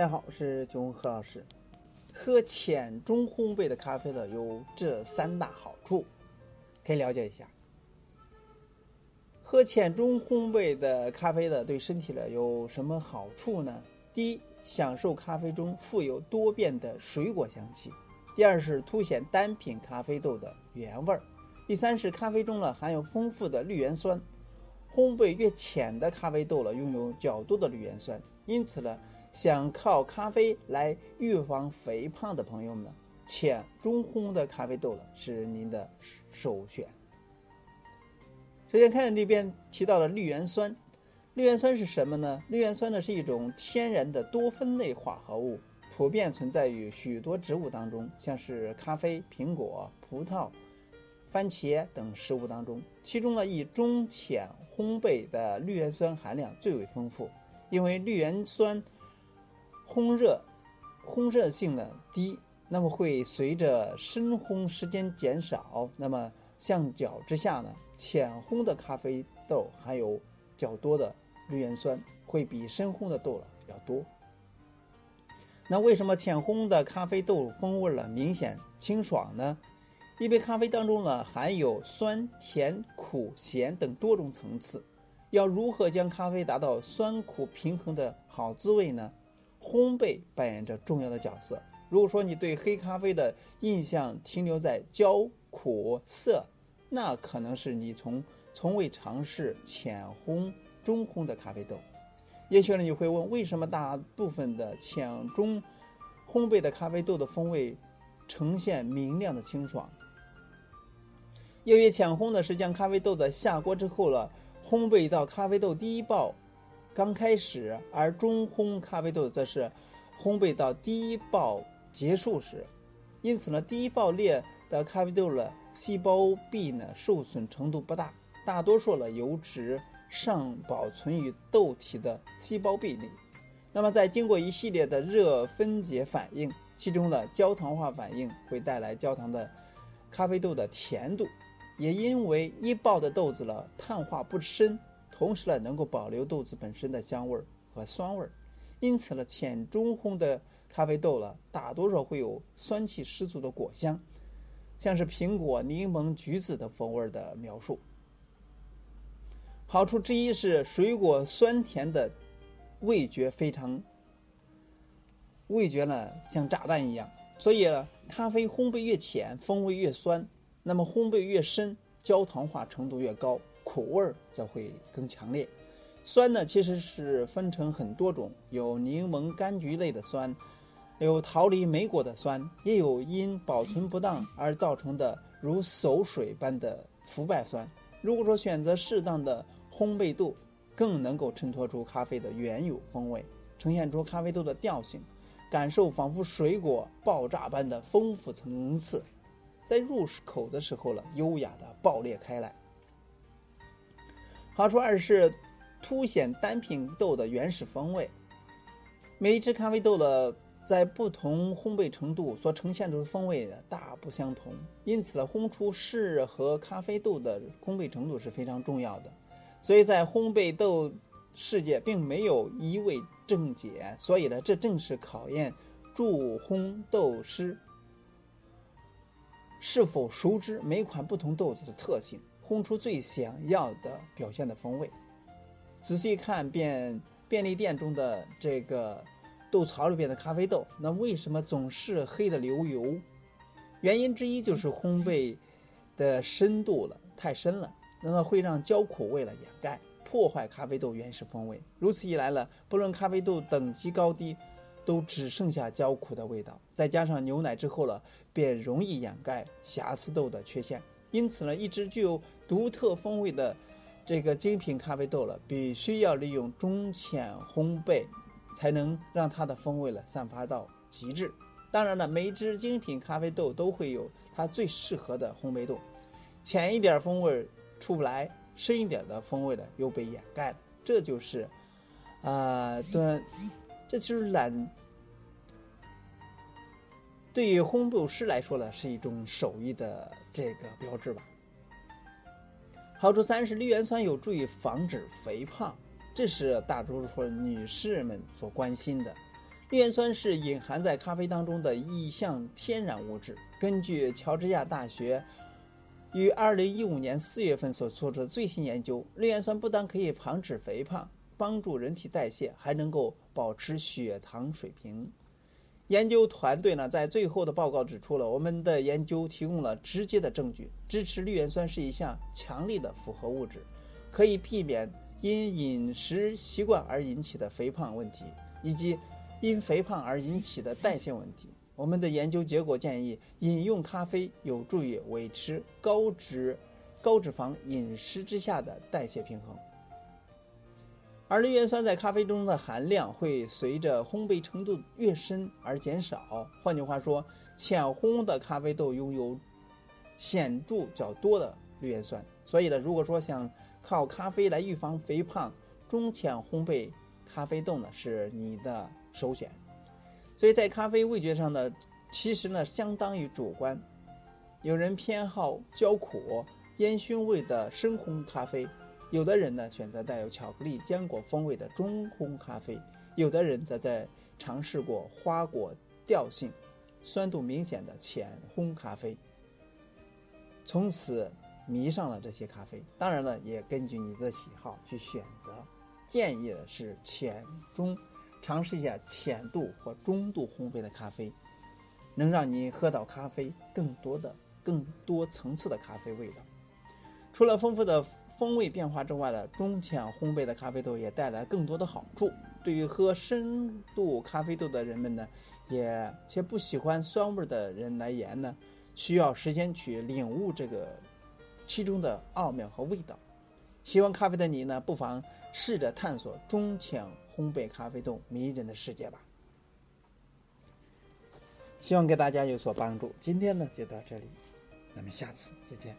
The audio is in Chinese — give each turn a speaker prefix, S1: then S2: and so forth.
S1: 大家好，我是九红何老师。喝浅中烘焙的咖啡呢，有这三大好处，可以了解一下。喝浅中烘焙的咖啡呢，对身体呢有什么好处呢？第一，享受咖啡中富有多变的水果香气；第二是凸显单品咖啡豆的原味儿；第三是咖啡中呢含有丰富的绿原酸。烘焙越浅的咖啡豆呢，拥有较多的绿原酸，因此呢。想靠咖啡来预防肥胖的朋友们，浅中烘的咖啡豆了是您的首选。首先看这边提到的绿原酸，绿原酸是什么呢？绿原酸呢是一种天然的多酚类化合物，普遍存在于许多植物当中，像是咖啡、苹果、葡萄、番茄等食物当中。其中呢，以中浅烘焙的绿原酸含量最为丰富，因为绿原酸。烘热，烘热性呢低，那么会随着深烘时间减少，那么相较之下呢，浅烘的咖啡豆含有较多的绿原酸，会比深烘的豆了要多。那为什么浅烘的咖啡豆风味了明显清爽呢？一杯咖啡当中呢含有酸、甜、苦、咸等多种层次，要如何将咖啡达到酸苦平衡的好滋味呢？烘焙扮演着重要的角色。如果说你对黑咖啡的印象停留在焦、苦、涩，那可能是你从从未尝试浅烘、中烘的咖啡豆。也许呢，你会问，为什么大部分的浅中烘焙的咖啡豆的风味呈现明亮的清爽？由于浅烘呢是将咖啡豆的下锅之后了，烘焙到咖啡豆第一爆。刚开始，而中烘咖啡豆则是烘焙到第一爆结束时，因此呢，第一爆裂的咖啡豆的细胞壁呢受损程度不大，大多数呢油脂尚保存于豆体的细胞壁里。那么，在经过一系列的热分解反应，其中的焦糖化反应会带来焦糖的咖啡豆的甜度，也因为一爆的豆子了碳化不深。同时呢，能够保留豆子本身的香味儿和酸味儿，因此呢，浅中烘的咖啡豆呢，大多数会有酸气十足的果香，像是苹果、柠檬、橘子等风味的描述。好处之一是水果酸甜的味觉非常，味觉呢像炸弹一样，所以咖啡烘焙越浅，风味越酸；那么烘焙越深，焦糖化程度越高。苦味儿则会更强烈，酸呢其实是分成很多种，有柠檬、柑橘类的酸，有桃梨、莓果的酸，也有因保存不当而造成的如馊水般的腐败酸。如果说选择适当的烘焙度，更能够衬托出咖啡的原有风味，呈现出咖啡豆的调性，感受仿佛水果爆炸般的丰富层次，在入口的时候了，优雅的爆裂开来。好处二是凸显单品豆的原始风味。每一只咖啡豆的在不同烘焙程度所呈现出的风味大不相同，因此呢，烘出适合咖啡豆的烘焙程度是非常重要的。所以在烘焙豆世界并没有一味正解，所以呢，这正是考验助烘豆师是否熟知每款不同豆子的特性。烘出最想要的表现的风味。仔细看便便利店中的这个豆槽里边的咖啡豆，那为什么总是黑的流油？原因之一就是烘焙的深度了太深了，那么会让焦苦味了掩盖，破坏咖啡豆原始风味。如此一来了，不论咖啡豆等级高低，都只剩下焦苦的味道。再加上牛奶之后了，便容易掩盖瑕疵豆的缺陷。因此呢，一支具有独特风味的这个精品咖啡豆了，必须要利用中浅烘焙，才能让它的风味了散发到极致。当然了，每一支精品咖啡豆都会有它最适合的烘焙度，浅一点风味出不来，深一点的风味呢又被掩盖了。这就是，啊，对，这就是懒。对于烘焙师来说呢，是一种手艺的这个标志吧。好处三是绿原酸有助于防止肥胖，这是大多数女士们所关心的。绿原酸是隐含在咖啡当中的一项天然物质。根据乔治亚大学于二零一五年四月份所做出的最新研究，绿原酸不但可以防止肥胖，帮助人体代谢，还能够保持血糖水平。研究团队呢，在最后的报告指出了，我们的研究提供了直接的证据，支持绿原酸是一项强力的复合物质，可以避免因饮食习惯而引起的肥胖问题，以及因肥胖而引起的代谢问题。我们的研究结果建议，饮用咖啡有助于维持高脂、高脂肪饮食之下的代谢平衡。而绿原酸在咖啡中的含量会随着烘焙程度越深而减少。换句话说，浅烘的咖啡豆拥有显著较多的绿原酸。所以呢，如果说想靠咖啡来预防肥胖，中浅烘焙咖啡豆呢是你的首选。所以在咖啡味觉上呢，其实呢相当于主观，有人偏好焦苦、烟熏味的深烘咖啡，有的人呢选择带有巧克力、坚果风味的中烘咖啡，有的人则在尝试过花果调性、酸度明显的浅烘咖啡，从此迷上了这些咖啡。当然了，也根据你的喜好去选择，建议的是浅中。尝试一下浅度或中度烘焙的咖啡，能让你喝到咖啡更多的、更多层次的咖啡味道。除了丰富的风味变化之外呢，中浅烘焙的咖啡豆也带来更多的好处。对于喝深度咖啡豆的人们呢，也且不喜欢酸味的人来言呢，需要时间去领悟这个其中的奥妙和味道。喜欢咖啡的你呢，不妨试着探索中浅。烘焙咖啡豆迷人的世界吧，希望给大家有所帮助。今天呢就到这里，咱们下次再见。